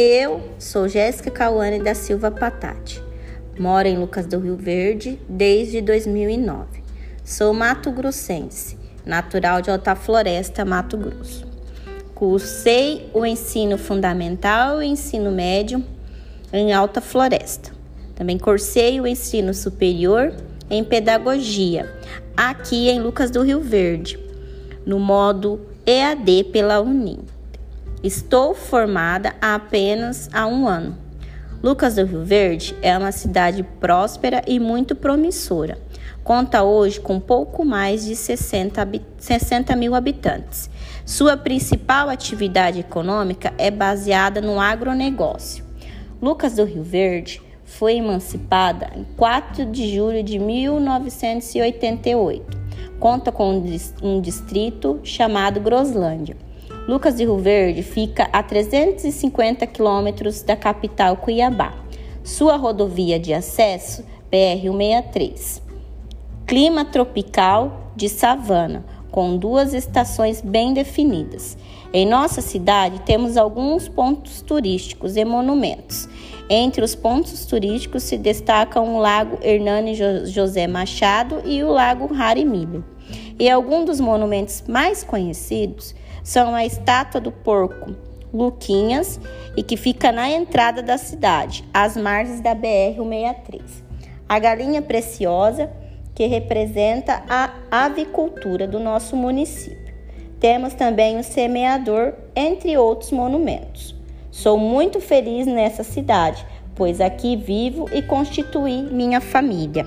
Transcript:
Eu sou Jéssica Cauane da Silva Patati. Moro em Lucas do Rio Verde desde 2009. Sou mato-grossense, natural de Alta Floresta, Mato Grosso. Cursei o ensino fundamental e ensino médio em Alta Floresta. Também cursei o ensino superior em pedagogia, aqui em Lucas do Rio Verde, no modo EAD pela Unim. Estou formada há apenas há um ano. Lucas do Rio Verde é uma cidade próspera e muito promissora. Conta hoje com pouco mais de 60, 60 mil habitantes. Sua principal atividade econômica é baseada no agronegócio. Lucas do Rio Verde foi emancipada em 4 de julho de 1988. Conta com um distrito chamado Groslândia Lucas de Rio Verde fica a 350 quilômetros da capital Cuiabá. Sua rodovia de acesso BR-163. Clima tropical de savana, com duas estações bem definidas. Em nossa cidade temos alguns pontos turísticos e monumentos. Entre os pontos turísticos se destacam o Lago Hernani José Machado e o Lago Jarimilho. E alguns dos monumentos mais conhecidos são a estátua do porco Luquinhas e que fica na entrada da cidade, às margens da BR-163. A galinha preciosa, que representa a avicultura do nosso município. Temos também o semeador, entre outros monumentos. Sou muito feliz nessa cidade, pois aqui vivo e constituí minha família.